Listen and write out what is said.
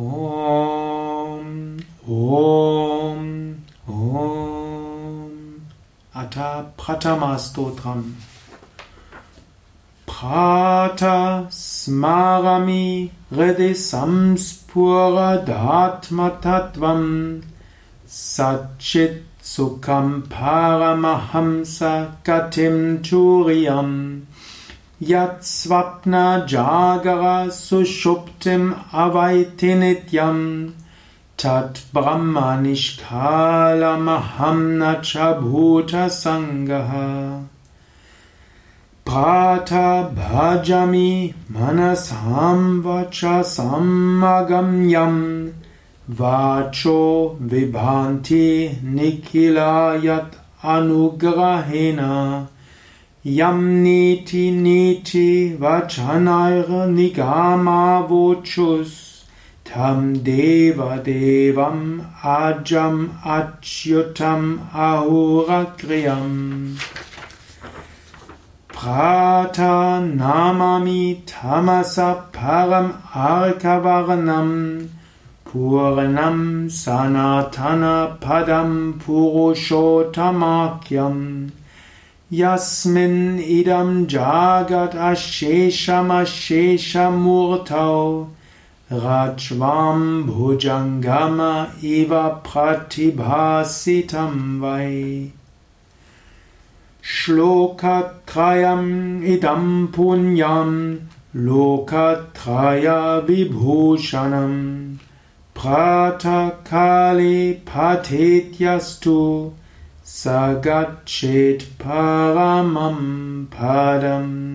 ॐ ॐ ॐ अथ प्रथमस्तोत्रम् प्रातः स्मारमि हृदि संस्फुरदात्मतत्त्वम् सच्चित्सुखं परमहंस कथिं चूर्यम् यत्स्वप्नजागरसुषुप्तिम् अवैति नित्यम् तत्ब्रह्मनिष्कालमहं न च भूतसङ्गः। प्रातः भजमि मनसां वचसमगम्यम् वाचो विभान्ति निखिला यत् अनुग्रहेण यं नीति नीति वचनैर्निगमावोचुस्तं देवदेवम् अजम् अच्युतम् अहोरग्र्यम् प्रातः नमामि तमसः परम् अर्कवर्णम् पूर्णं सनातनपदं पुरुषोत्तमाख्यम् यस्मिन् इदं जागदशेषमशेषमूर्तौ रज्ज्वां भुजङ्गम इव प्रतिभासितं वै श्लोकत्रयम् इदं पुण्यं लोकत्रयविभूषणम् प्रातःकाले पठेत्यस्तु स गच्छेत् परमं पदम्